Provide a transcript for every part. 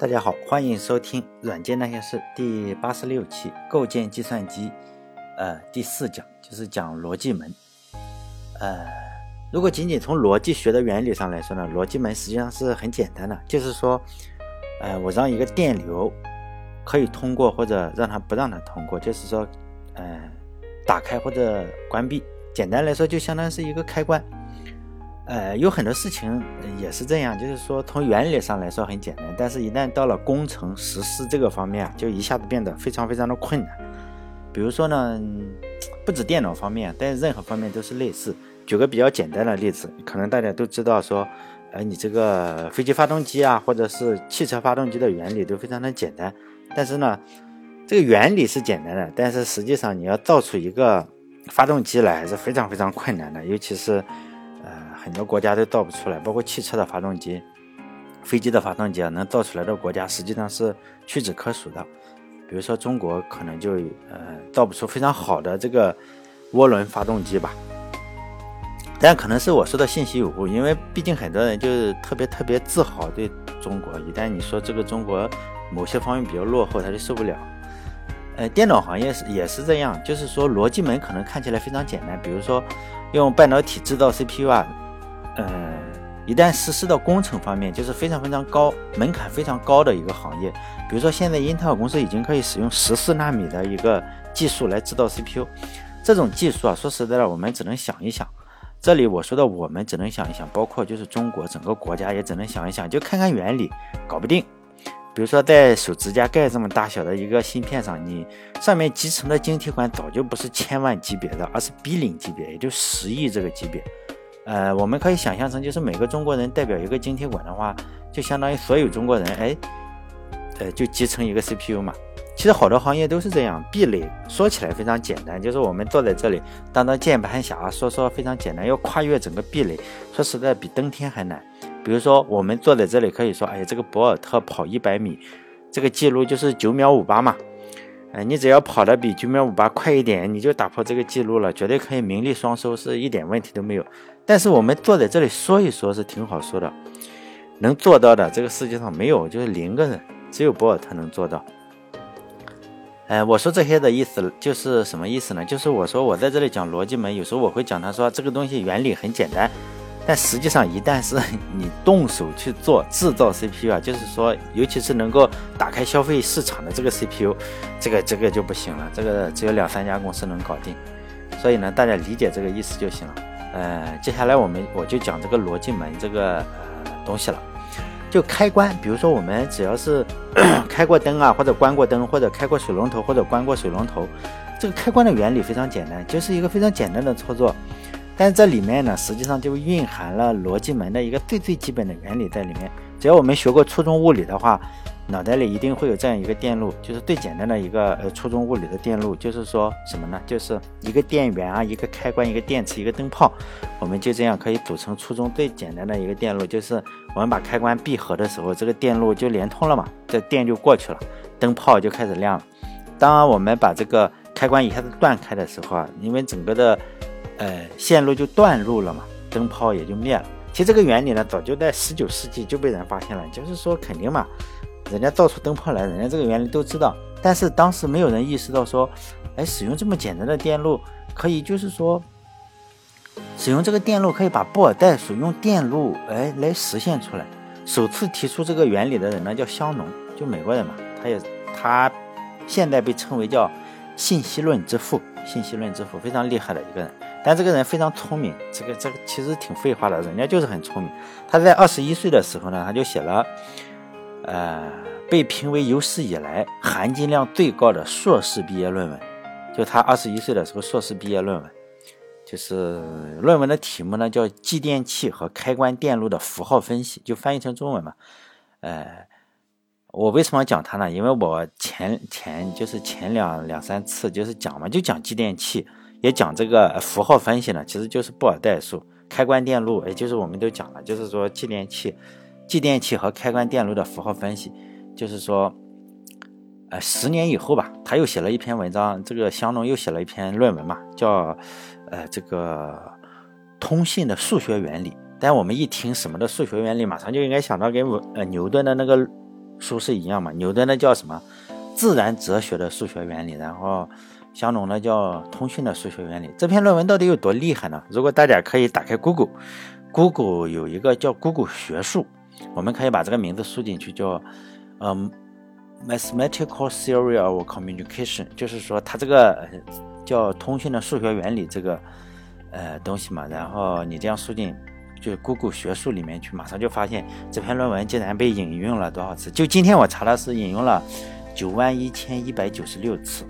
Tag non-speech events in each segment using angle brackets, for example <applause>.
大家好，欢迎收听《软件那些事》第八十六期，构建计算机，呃，第四讲就是讲逻辑门。呃，如果仅仅从逻辑学的原理上来说呢，逻辑门实际上是很简单的，就是说，呃，我让一个电流可以通过，或者让它不让它通过，就是说，呃，打开或者关闭。简单来说，就相当于是一个开关。呃，有很多事情也是这样，就是说从原理上来说很简单，但是一旦到了工程实施这个方面，就一下子变得非常非常的困难。比如说呢，不止电脑方面，在任何方面都是类似。举个比较简单的例子，可能大家都知道说，呃，你这个飞机发动机啊，或者是汽车发动机的原理都非常的简单，但是呢，这个原理是简单的，但是实际上你要造出一个发动机来还是非常非常困难的，尤其是。很多国家都造不出来，包括汽车的发动机、飞机的发动机啊，能造出来的国家实际上是屈指可数的。比如说中国，可能就呃造不出非常好的这个涡轮发动机吧。但可能是我说的信息有误，因为毕竟很多人就是特别特别自豪对中国，一旦你说这个中国某些方面比较落后，他就受不了。呃，电脑行业是也是这样，就是说逻辑门可能看起来非常简单，比如说用半导体制造 CPU 啊。呃，一旦实施到工程方面，就是非常非常高门槛非常高的一个行业。比如说，现在英特尔公司已经可以使用十四纳米的一个技术来制造 CPU，这种技术啊，说实在的，我们只能想一想。这里我说的我们只能想一想，包括就是中国整个国家也只能想一想，就看看原理，搞不定。比如说，在手指甲盖这么大小的一个芯片上，你上面集成的晶体管早就不是千万级别的，而是 B 零级别，也就十亿这个级别。呃，我们可以想象成，就是每个中国人代表一个晶体管的话，就相当于所有中国人，哎，呃，就集成一个 CPU 嘛。其实好多行业都是这样，壁垒说起来非常简单，就是我们坐在这里当当键盘侠，说说非常简单，要跨越整个壁垒，说实在比登天还难。比如说我们坐在这里可以说，哎，这个博尔特跑一百米，这个记录就是九秒五八嘛。哎，你只要跑得比九秒五八快一点，你就打破这个记录了，绝对可以名利双收，是一点问题都没有。但是我们坐在这里说一说，是挺好说的，能做到的这个世界上没有，就是零个人，只有博尔特能做到。哎，我说这些的意思就是什么意思呢？就是我说我在这里讲逻辑门，有时候我会讲他说这个东西原理很简单。但实际上，一旦是 <laughs> 你动手去做制造 CPU 啊，就是说，尤其是能够打开消费市场的这个 CPU，这个这个就不行了，这个只有两三家公司能搞定。所以呢，大家理解这个意思就行了。呃，接下来我们我就讲这个逻辑门这个呃东西了。就开关，比如说我们只要是 <coughs> 开过灯啊，或者关过灯，或者开过水龙头，或者关过水龙头，这个开关的原理非常简单，就是一个非常简单的操作。但这里面呢，实际上就蕴含了逻辑门的一个最最基本的原理在里面。只要我们学过初中物理的话，脑袋里一定会有这样一个电路，就是最简单的一个呃初中物理的电路，就是说什么呢？就是一个电源啊，一个开关，一个电池，一个灯泡，我们就这样可以组成初中最简单的一个电路。就是我们把开关闭合的时候，这个电路就连通了嘛，这电就过去了，灯泡就开始亮了。当我们把这个开关一下子断开的时候啊，因为整个的呃，线路就断路了嘛，灯泡也就灭了。其实这个原理呢，早就在十九世纪就被人发现了，就是说肯定嘛，人家造出灯泡来，人家这个原理都知道。但是当时没有人意识到说，哎，使用这么简单的电路，可以就是说，使用这个电路可以把布尔代数用电路哎来实现出来。首次提出这个原理的人呢叫香农，就美国人嘛，他也他现在被称为叫信息论之父，信息论之父非常厉害的一个人。但这个人非常聪明，这个这个其实挺废话的，人家就是很聪明。他在二十一岁的时候呢，他就写了，呃，被评为有史以来含金量最高的硕士毕业论文。就他二十一岁的时候，硕士毕业论文，就是论文的题目呢叫《继电器和开关电路的符号分析》，就翻译成中文嘛。呃，我为什么要讲他呢？因为我前前就是前两两三次就是讲嘛，就讲继电器。也讲这个符号分析呢，其实就是布尔代数、开关电路，也就是我们都讲了，就是说继电器、继电器和开关电路的符号分析，就是说，呃，十年以后吧，他又写了一篇文章，这个香农又写了一篇论文嘛，叫呃这个通信的数学原理。但我们一听什么的数学原理，马上就应该想到跟呃牛顿的那个书是一样嘛。牛顿的叫什么？自然哲学的数学原理，然后香农呢叫通讯的数学原理。这篇论文到底有多厉害呢？如果大家可以打开 Google，Google 有一个叫 Google 学术，我们可以把这个名字输进去，叫嗯。Mathematical theory of communication，就是说它这个叫通讯的数学原理这个呃东西嘛，然后你这样输进就 Google 学术里面去，马上就发现这篇论文竟然被引用了多少次？就今天我查的是引用了九万一千一百九十六次，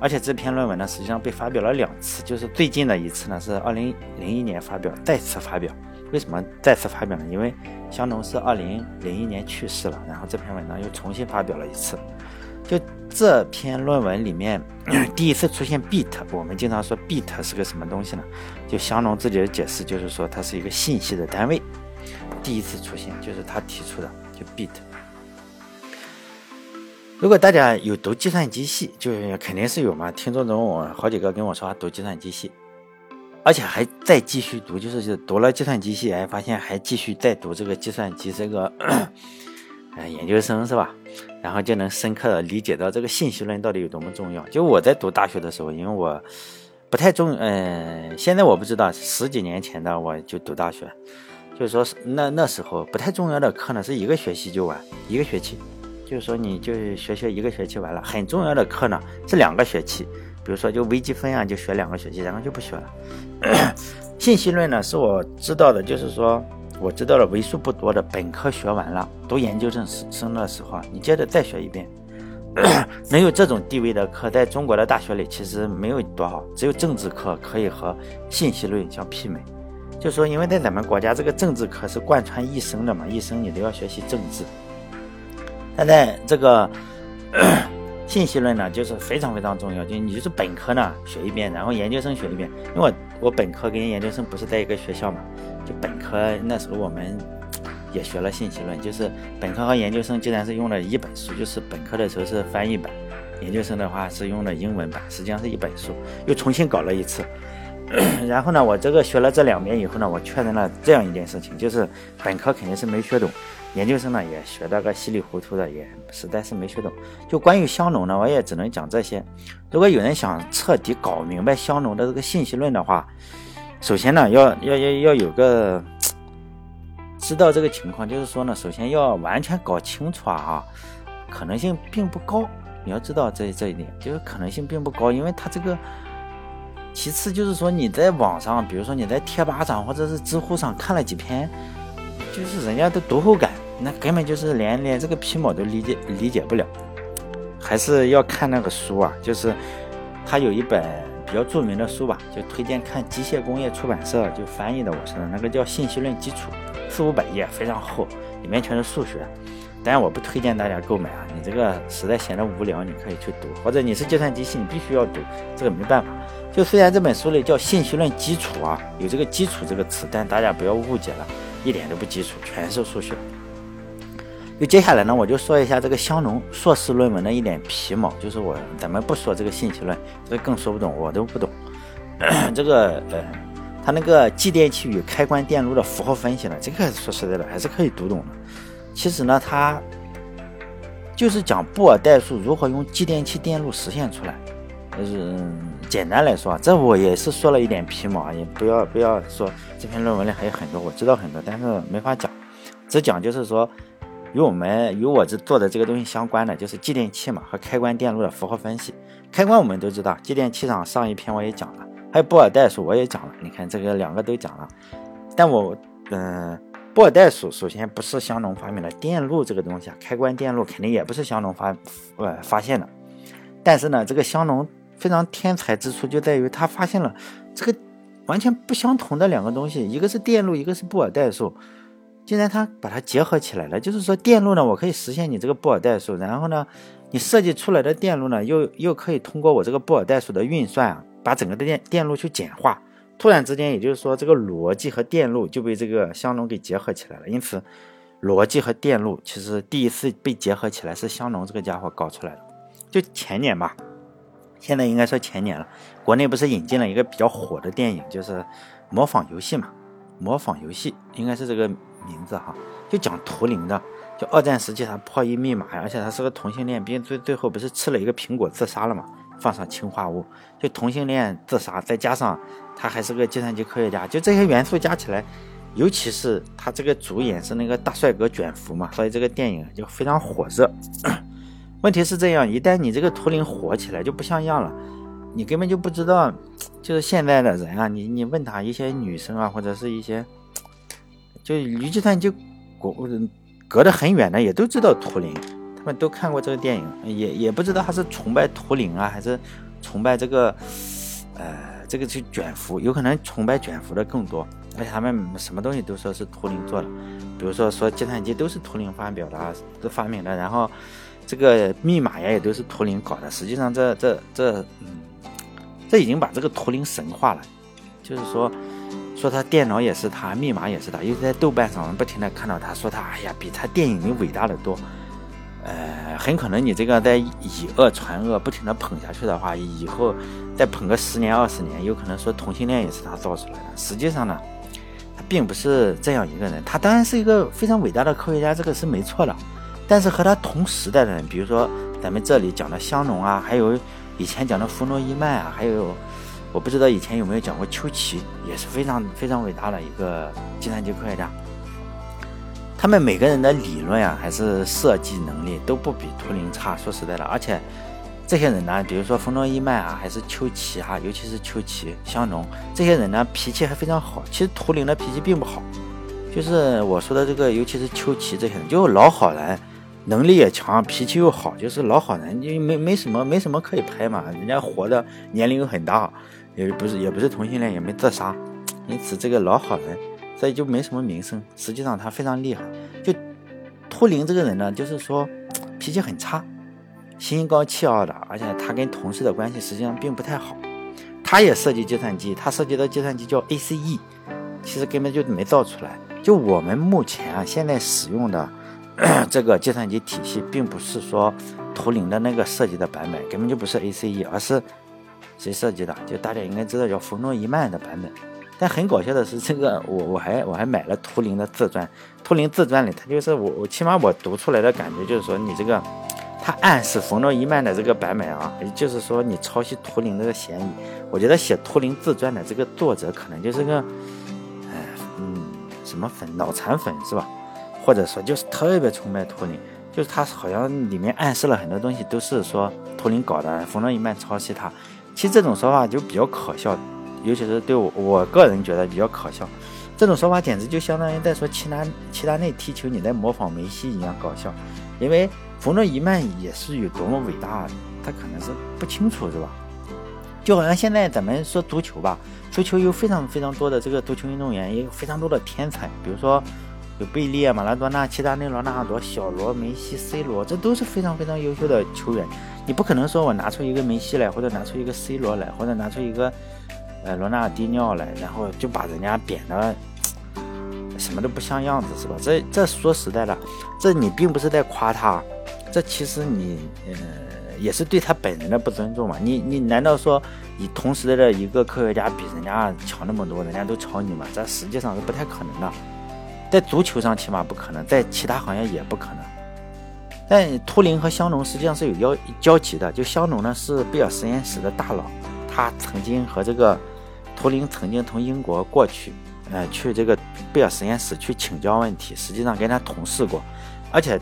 而且这篇论文呢实际上被发表了两次，就是最近的一次呢是二零零一年发表，再次发表。为什么再次发表呢？因为香农是二零零一年去世了，然后这篇文章又重新发表了一次。就这篇论文里面第一次出现 bit，我们经常说 bit 是个什么东西呢？就香农自己的解释就是说它是一个信息的单位。第一次出现就是他提出的，就 bit。如果大家有读计算机系，就是肯定是有嘛。听众中我好几个跟我说读计算机系。而且还再继续读，就是就读了计算机系，哎，发现还继续在读这个计算机这个，<coughs> 呃，研究生是吧？然后就能深刻的理解到这个信息论到底有多么重要。就我在读大学的时候，因为我不太重，嗯，现在我不知道，十几年前的我就读大学，就是说那那时候不太重要的课呢，是一个学期就完，一个学期，就是说你就学学一个学期完了。很重要的课呢是两个学期。比如说，就微积分啊，就学两个学期，然后就不学了。<coughs> 信息论呢，是我知道的，就是说我知道了为数不多的本科学完了，读研究生生的时候，你接着再学一遍。<coughs> 能有这种地位的课，在中国的大学里其实没有多少，只有政治课可以和信息论相媲美。就说，因为在咱们国家，这个政治课是贯穿一生的嘛，一生你都要学习政治。现在这个。<clears throat> 信息论呢，就是非常非常重要，就你就是本科呢学一遍，然后研究生学一遍。因为我我本科跟研究生不是在一个学校嘛，就本科那时候我们也学了信息论，就是本科和研究生竟然是用了一本书，就是本科的时候是翻译版，研究生的话是用的英文版，实际上是一本书，又重新搞了一次。然后呢，我这个学了这两遍以后呢，我确认了这样一件事情，就是本科肯定是没学懂。研究生呢也学得个稀里糊涂的，也实在是没学懂。就关于香农呢，我也只能讲这些。如果有人想彻底搞明白香农的这个信息论的话，首先呢要要要要有个知道这个情况，就是说呢，首先要完全搞清楚啊，可能性并不高。你要知道这这一点，就是可能性并不高，因为他这个。其次就是说你在网上，比如说你在贴吧上或者是知乎上看了几篇，就是人家的读后感。那根本就是连连这个皮毛都理解理解不了，还是要看那个书啊。就是他有一本比较著名的书吧，就推荐看机械工业出版社就翻译的，我说的那个叫《信息论基础》，四五百页，非常厚，里面全是数学。当然我不推荐大家购买啊，你这个实在闲得无聊，你可以去读，或者你是计算机系，你必须要读，这个没办法。就虽然这本书里叫《信息论基础》啊，有这个“基础”这个词，但大家不要误解了，一点都不基础，全是数学。就接下来呢，我就说一下这个香农硕士论文的一点皮毛，就是我咱们不说这个信息论，这更说不懂，我都不懂。<clears throat> 这个呃，他那个继电器与开关电路的符号分析呢，这个说实在的还是可以读懂的。其实呢，他就是讲布尔代数如何用继电器电路实现出来。就是简单来说，这我也是说了一点皮毛，也不要不要说这篇论文里还有很多，我知道很多，但是没法讲，只讲就是说。与我们与我这做的这个东西相关的，就是继电器嘛和开关电路的符号分析。开关我们都知道，继电器上上一篇我也讲了，还有布尔代数我也讲了。你看这个两个都讲了，但我嗯，布尔代数首先不是香农发明的，电路这个东西啊，开关电路肯定也不是香农发呃发现的。但是呢，这个香农非常天才之处就在于他发现了这个完全不相同的两个东西，一个是电路，一个是布尔代数。既然它把它结合起来了，就是说电路呢，我可以实现你这个布尔代数，然后呢，你设计出来的电路呢，又又可以通过我这个布尔代数的运算啊，把整个的电电路去简化。突然之间，也就是说这个逻辑和电路就被这个香农给结合起来了。因此，逻辑和电路其实第一次被结合起来是香农这个家伙搞出来的，就前年吧，现在应该说前年了。国内不是引进了一个比较火的电影，就是模仿游戏嘛，模仿游戏应该是这个。名字哈，就讲图灵的。就二战时期他破译密码，而且他是个同性恋，并最最后不是吃了一个苹果自杀了嘛？放上氰化物，就同性恋自杀，再加上他还是个计算机科学家，就这些元素加起来，尤其是他这个主演是那个大帅哥卷福嘛，所以这个电影就非常火热。问题是这样，一旦你这个图灵火起来，就不像样了，你根本就不知道，就是现在的人啊，你你问他一些女生啊，或者是一些，就离计算机国隔得很远的，也都知道图灵。他们都看过这个电影，也也不知道他是崇拜图灵啊，还是崇拜这个，呃，这个是卷福，有可能崇拜卷福的更多。而且他们什么东西都说是图灵做的，比如说说计算机都是图灵发表的，都发明的，然后这个密码呀也都是图灵搞的。实际上这这这，嗯，这已经把这个图灵神化了，就是说说他电脑也是他，密码也是他，因为在豆瓣上不停的看到他说他，哎呀，比他电影里伟大的多。呃，很可能你这个在以讹传讹，不停的捧下去的话，以后再捧个十年二十年，有可能说同性恋也是他造出来的。实际上呢，他并不是这样一个人。他当然是一个非常伟大的科学家，这个是没错的。但是和他同时代的人，比如说咱们这里讲的香农啊，还有以前讲的弗洛伊曼啊，还有我不知道以前有没有讲过丘奇，也是非常非常伟大的一个计算机科学家。他们每个人的理论啊，还是设计能力都不比图灵差。说实在的，而且这些人呢，比如说冯诺依曼啊，还是丘奇哈，尤其是丘奇、香农这些人呢，脾气还非常好。其实图灵的脾气并不好，就是我说的这个，尤其是丘奇这些人，就老好人，能力也强，脾气又好，就是老好人，就没没什么没什么可以拍嘛。人家活的年龄又很大，也不是也不是同性恋，也没自杀，因此这个老好人。所以就没什么名声。实际上他非常厉害。就秃灵这个人呢，就是说脾气很差，心高气傲的，而且他跟同事的关系实际上并不太好。他也设计计算机，他设计的计算机叫 ACE，其实根本就没造出来。就我们目前啊现在使用的 <clears throat> 这个计算机体系，并不是说图灵的那个设计的版本，根本就不是 ACE，而是谁设计的？就大家应该知道叫冯诺依曼的版本。但很搞笑的是，这个我我还我还买了图灵的自传，图灵自传里，他就是我我起码我读出来的感觉就是说，你这个他暗示冯诺依曼的这个版本啊，也就是说你抄袭图灵这个嫌疑。我觉得写图灵自传的这个作者可能就是个，哎嗯什么粉脑残粉是吧？或者说就是特别崇拜图灵，就是他好像里面暗示了很多东西都是说图灵搞的，冯诺依曼抄袭他。其实这种说法就比较可笑。尤其是对我我个人觉得比较可笑，这种说法简直就相当于在说齐达齐达内踢球，你在模仿梅西一样搞笑。因为冯诺依曼也是有多么伟大，他可能是不清楚，是吧？就好像现在咱们说足球吧，足球有非常非常多的这个足球运动员，也有非常多的天才，比如说有贝利、马拉多纳、齐达内、罗纳尔多、小罗、梅西、C 罗，这都是非常非常优秀的球员。你不可能说我拿出一个梅西来，或者拿出一个 C 罗来，或者拿出一个。呃，罗纳尔迪尼奥来，然后就把人家贬得什么都不像样子，是吧？这这说实在的，这你并不是在夸他，这其实你呃也是对他本人的不尊重嘛。你你难道说你同时的一个科学家比人家强那么多，人家都超你吗？这实际上是不太可能的，在足球上起码不可能，在其他行业也不可能。但图灵和香农实际上是有交交集的，就香农呢是贝尔实验室的大佬，他曾经和这个。图灵曾经从英国过去，呃，去这个贝尔实验室去请教问题，实际上跟他同事过，而且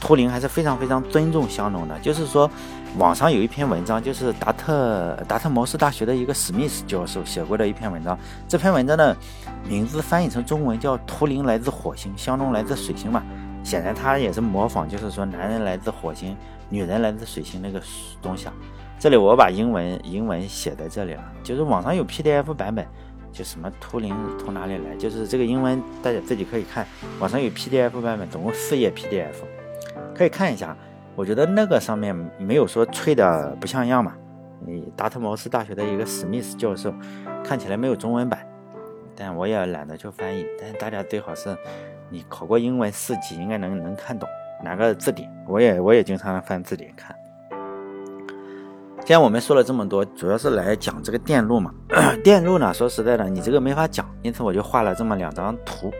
图灵还是非常非常尊重香农的。就是说，网上有一篇文章，就是达特达特茅斯大学的一个史密斯教授写过的一篇文章。这篇文章的名字翻译成中文叫“图灵来自火星，香农来自水星”嘛。显然他也是模仿，就是说男人来自火星，女人来自水星那个东西啊。这里我把英文英文写在这里了，就是网上有 PDF 版本，就什么图灵从哪里来，就是这个英文大家自己可以看，网上有 PDF 版本，总共四页 PDF，可以看一下。我觉得那个上面没有说吹的不像样嘛。你达特茅斯大学的一个史密斯教授，看起来没有中文版，但我也懒得去翻译。但是大家最好是，你考过英文四级，应该能能看懂哪个字典。我也我也经常翻字典看。既然我们说了这么多，主要是来讲这个电路嘛。<clears throat> 电路呢，说实在的，你这个没法讲，因此我就画了这么两张图。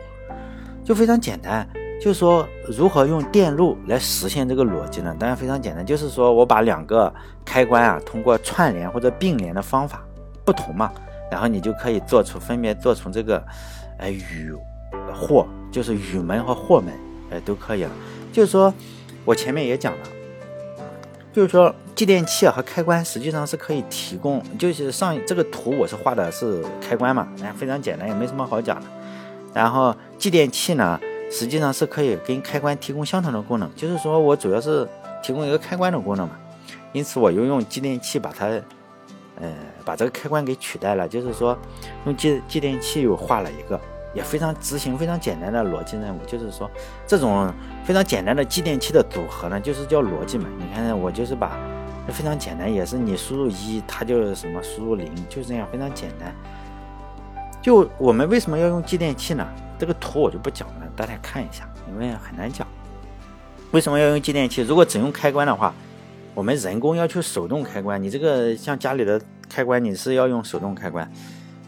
就非常简单。就是说，如何用电路来实现这个逻辑呢？当然非常简单，就是说我把两个开关啊，通过串联或者并联的方法不同嘛，然后你就可以做出分别做出这个，呃，与或，就是与门和或门，哎，都可以了。就是说我前面也讲了，就是说继电器和开关实际上是可以提供，就是上这个图我是画的是开关嘛，哎，非常简单，也没什么好讲的。然后继电器呢？实际上是可以跟开关提供相同的功能，就是说我主要是提供一个开关的功能嘛，因此我又用继电器把它，呃，把这个开关给取代了，就是说用继继电器又画了一个，也非常执行非常简单的逻辑任务，就是说这种非常简单的继电器的组合呢，就是叫逻辑嘛。你看我就是把非常简单，也是你输入一，它就什么输入零，就是这样非常简单。就我们为什么要用继电器呢？这个图我就不讲了。大家看一下，因为很难讲。为什么要用继电器？如果只用开关的话，我们人工要去手动开关。你这个像家里的开关，你是要用手动开关。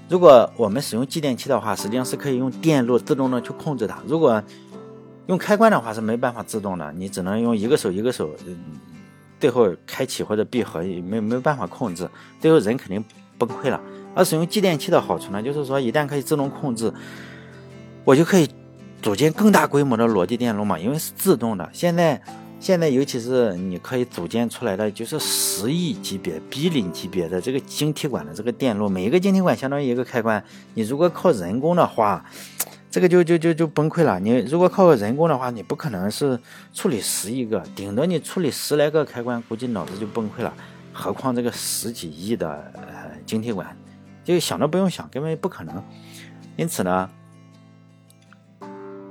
如果我们使用继电器的话，实际上是可以用电路自动的去控制它。如果用开关的话，是没办法自动的，你只能用一个手一个手，最后开启或者闭合，没没办法控制，最后人肯定崩溃了。而使用继电器的好处呢，就是说一旦可以自动控制，我就可以。组建更大规模的逻辑电路嘛，因为是自动的。现在，现在尤其是你可以组建出来的，就是十亿级别、比零级别的这个晶体管的这个电路，每一个晶体管相当于一个开关。你如果靠人工的话，这个就就就就崩溃了。你如果靠人工的话，你不可能是处理十亿个，顶多你处理十来个开关，估计脑子就崩溃了。何况这个十几亿的呃晶体管，就想都不用想，根本不可能。因此呢。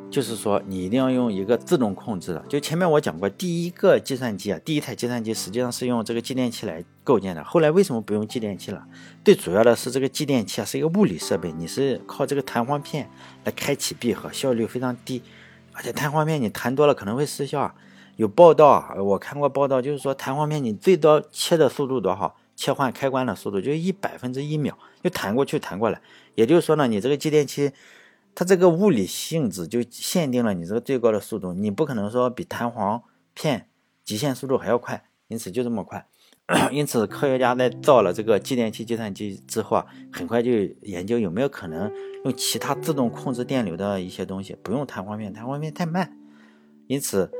就是说，你一定要用一个自动控制的。就前面我讲过，第一个计算机啊，第一台计算机实际上是用这个继电器来构建的。后来为什么不用继电器了？最主要的是这个继电器啊是一个物理设备，你是靠这个弹簧片来开启闭合，效率非常低，而且弹簧片你弹多了可能会失效啊。有报道啊，我看过报道，就是说弹簧片你最多切的速度多少？切换开关的速度就一百分之一秒，就弹过去弹过来。也就是说呢，你这个继电器。它这个物理性质就限定了你这个最高的速度，你不可能说比弹簧片极限速度还要快，因此就这么快。<coughs> 因此，科学家在造了这个继电器计算机之后啊，很快就研究有没有可能用其他自动控制电流的一些东西，不用弹簧片，弹簧片太慢。因此，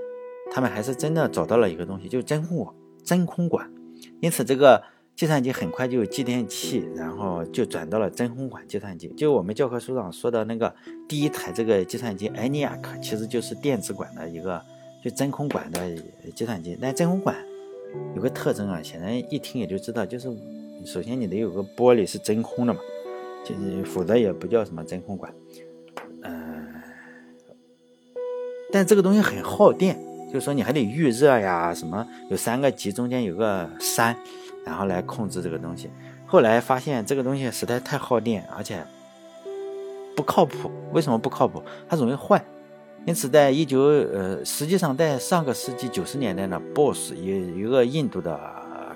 他们还是真的找到了一个东西，就是真空真空管。因此，这个。计算机很快就有继电器，然后就转到了真空管计算机。就我们教科书上说的那个第一台这个计算机 ENIAC，其实就是电子管的一个，就真空管的计算机。但真空管有个特征啊，显然一听也就知道，就是首先你得有个玻璃是真空的嘛，就是否则也不叫什么真空管。嗯，但这个东西很耗电，就是说你还得预热呀，什么有三个极中间有个山。然后来控制这个东西，后来发现这个东西实在太耗电，而且不靠谱。为什么不靠谱？它容易坏。因此，在一九呃，实际上在上个世纪九十年代呢，BOSS 有一个印度的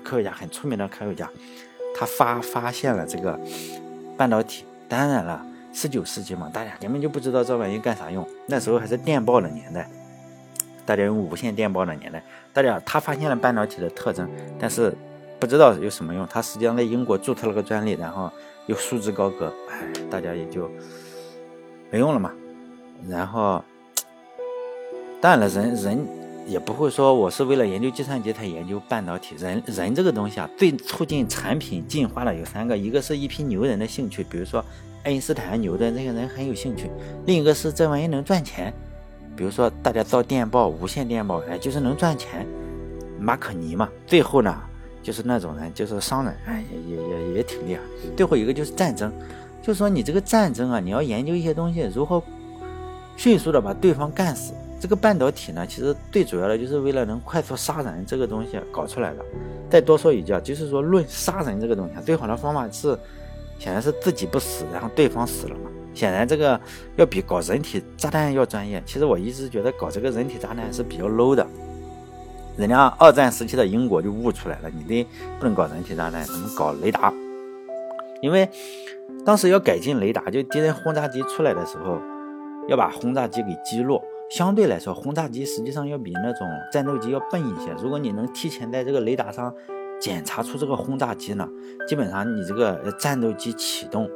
科学家，很出名的科学家，他发发现了这个半导体。当然了，十九世纪嘛，大家根本就不知道这玩意干啥用。那时候还是电报的年代，大家用无线电报的年代。大家他发现了半导体的特征，但是。不知道有什么用，他实际上在英国注册了个专利，然后又束之高阁，哎，大家也就没用了嘛。然后，当然了，人人也不会说我是为了研究计算机才研究半导体。人人这个东西啊，最促进产品进化的有三个，一个是一批牛人的兴趣，比如说爱因斯坦、牛顿这些人很有兴趣；另一个是这玩意能赚钱，比如说大家造电报、无线电报，哎，就是能赚钱。马可尼嘛，最后呢？就是那种人，就是商人，哎，也也也也挺厉害。最后一个就是战争，就是说你这个战争啊，你要研究一些东西，如何迅速的把对方干死。这个半导体呢，其实最主要的就是为了能快速杀人这个东西搞出来的。再多说一句啊，就是说论杀人这个东西，最好的方法是，显然是自己不死，然后对方死了嘛。显然这个要比搞人体炸弹要专业。其实我一直觉得搞这个人体炸弹是比较 low 的。人家二战时期的英国就悟出来了，你得不能搞人体炸弹，怎么搞雷达？因为当时要改进雷达，就敌人轰炸机出来的时候，要把轰炸机给击落。相对来说，轰炸机实际上要比那种战斗机要笨一些。如果你能提前在这个雷达上检查出这个轰炸机呢，基本上你这个战斗机启动，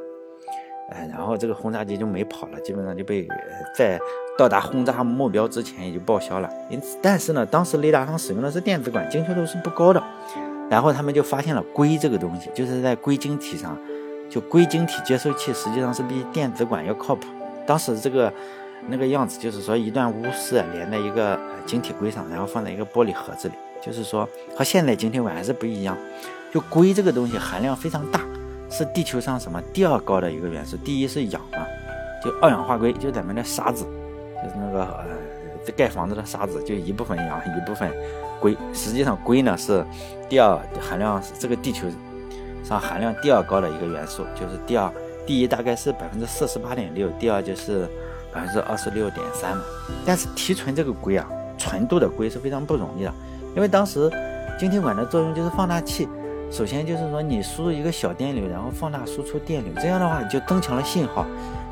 哎，然后这个轰炸机就没跑了，基本上就被在到达轰炸目标之前也就报销了。因此，但是呢，当时雷达上使用的是电子管，精确度是不高的。然后他们就发现了硅这个东西，就是在硅晶体上，就硅晶体接收器实际上是比电子管要靠谱。当时这个。那个样子就是说，一段钨丝连在一个晶体硅上，然后放在一个玻璃盒子里，就是说和现在晶体管还是不一样。就硅这个东西含量非常大，是地球上什么第二高的一个元素，第一是氧嘛，就二氧化硅，就咱们的沙子，就是那个呃盖房子的沙子，就一部分氧一部分硅。实际上硅呢是第二含量，这个地球上含量第二高的一个元素，就是第二，第一大概是百分之四十八点六，第二就是。百分之二十六点三嘛，但是提纯这个硅啊，纯度的硅是非常不容易的，因为当时晶体管的作用就是放大器，首先就是说你输入一个小电流，然后放大输出电流，这样的话你就增强了信号，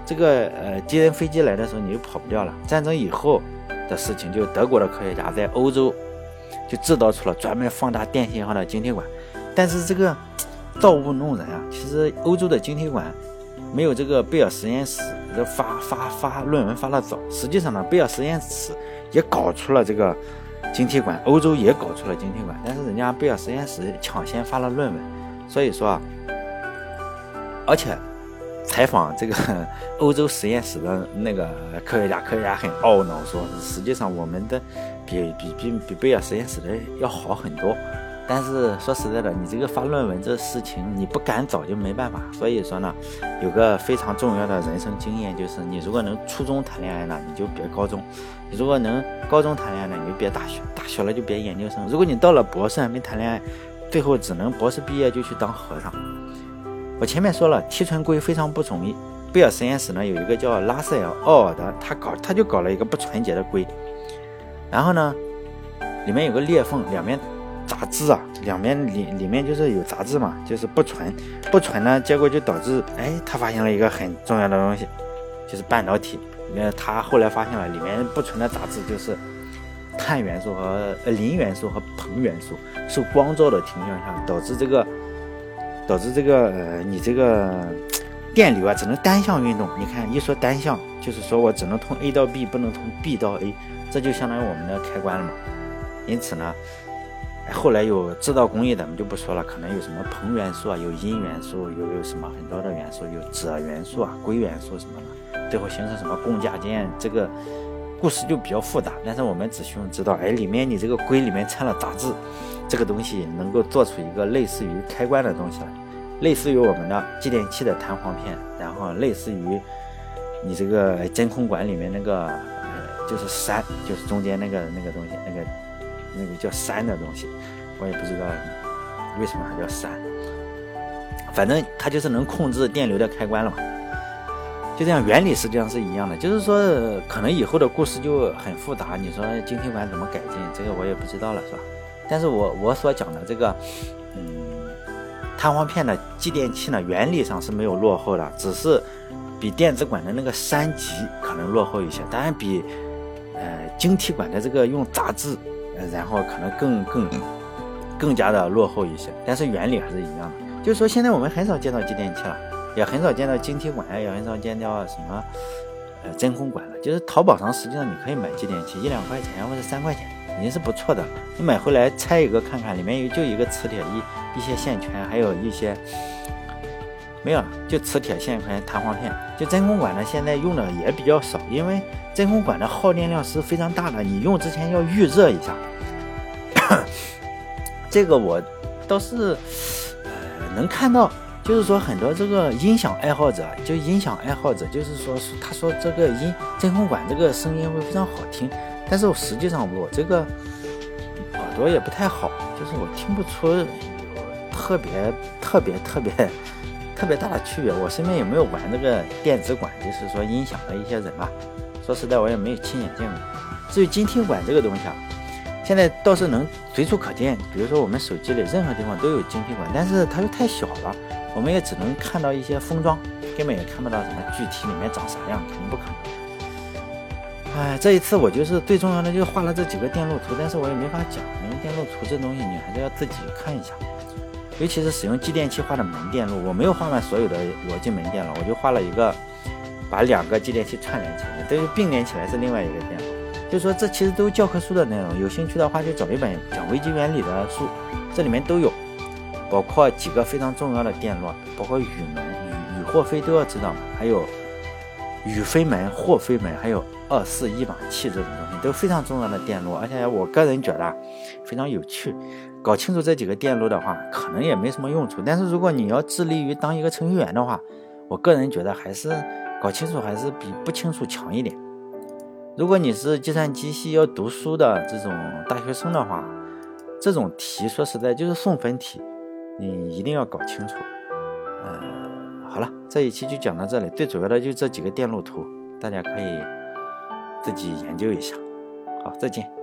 这个呃敌人飞机来的时候你就跑不掉了。战争以后的事情，就德国的科学家在欧洲就制造出了专门放大电信号的晶体管，但是这个造物弄人啊，其实欧洲的晶体管。没有这个贝尔实验室这发发发论文发的早，实际上呢，贝尔实验室也搞出了这个晶体管，欧洲也搞出了晶体管，但是人家贝尔实验室抢先发了论文，所以说啊，而且采访这个 <laughs> 欧洲实验室的那个科学家，科学家很懊恼说，实际上我们的比比比比贝尔实验室的要好很多。但是说实在的，你这个发论文这事情，你不赶早就没办法。所以说呢，有个非常重要的人生经验，就是你如果能初中谈恋爱呢，你就别高中；你如果能高中谈恋爱呢，你就别大学；大学了就别研究生。如果你到了博士还没谈恋爱，最后只能博士毕业就去当和尚。我前面说了，提纯硅非常不容易。贝尔实验室呢有一个叫拉塞尔·奥尔的，他搞他就搞了一个不纯洁的硅，然后呢，里面有个裂缝，两边。杂质啊，两边里里面就是有杂质嘛，就是不纯，不纯呢，结果就导致，哎，他发现了一个很重要的东西，就是半导体。那他后来发现了里面不纯的杂质就是碳元素和磷元素和硼元素，受光照的情况下，导致这个导致这个你这个电流啊只能单向运动。你看一说单向，就是说我只能从 A 到 B，不能从 B 到 A，这就相当于我们的开关了嘛。因此呢。后来有制造工艺，咱们就不说了，可能有什么硼元素啊，有铟元素，有有什么很多的元素，有锗元素啊，硅元素什么的，最后形成什么共价键，这个故事就比较复杂。但是我们只需要知道，哎，里面你这个硅里面掺了杂质，这个东西能够做出一个类似于开关的东西来，类似于我们的继电器的弹簧片，然后类似于你这个真空管里面那个呃，就是山，就是中间那个那个东西，那个。那个叫三的东西，我也不知道为什么还叫三，反正它就是能控制电流的开关了嘛。就这样，原理实际上是一样的，就是说可能以后的故事就很复杂。你说晶体管怎么改进，这个我也不知道了，是吧？但是我我所讲的这个，嗯，弹簧片的继电器呢，原理上是没有落后的，只是比电子管的那个三级可能落后一些，当然比呃晶体管的这个用杂质。然后可能更更更加的落后一些，但是原理还是一样的。就是说，现在我们很少见到继电器了，也很少见到晶体管，也很少见到什么呃真空管了。就是淘宝上实际上你可以买继电器，一两块钱或者三块钱已经是不错的。你买回来拆一个看看，里面有就一个磁铁一一些线圈，还有一些没有，就磁铁线圈弹簧片。就真空管呢，现在用的也比较少，因为。真空管的耗电量是非常大的，你用之前要预热一下。<coughs> 这个我倒是呃能看到，就是说很多这个音响爱好者，就音响爱好者，就是说他说这个音真空管这个声音会非常好听，但是实际上我这个耳朵也不太好，就是我听不出特别特别特别特别特别大的区别。我身边有没有玩这个电子管，就是说音响的一些人吧？说实在，我也没有亲眼见过。至于晶体管这个东西啊，现在倒是能随处可见。比如说我们手机里任何地方都有晶体管，但是它又太小了，我们也只能看到一些封装，根本也看不到什么具体里面长啥样，肯定不可能。哎，这一次我就是最重要的，就是画了这几个电路图，但是我也没法讲，因为电路图这东西你还是要自己看一下。尤其是使用继电器画的门电路，我没有画完所有的逻辑门电路，我就画了一个，把两个继电器串联起来，都是并联起来是另外一个电路。就说这其实都是教科书的内容，有兴趣的话就找一本讲微机原理的书，这里面都有，包括几个非常重要的电路，包括雨门、雨雨或非都要知道嘛，还有。宇非门、或非门，还有二四一把器这种东西都非常重要的电路，而且我个人觉得非常有趣。搞清楚这几个电路的话，可能也没什么用处。但是如果你要致力于当一个程序员的话，我个人觉得还是搞清楚还是比不清楚强一点。如果你是计算机系要读书的这种大学生的话，这种题说实在就是送分题，你一定要搞清楚。呃。好了，这一期就讲到这里。最主要的就这几个电路图，大家可以自己研究一下。好，再见。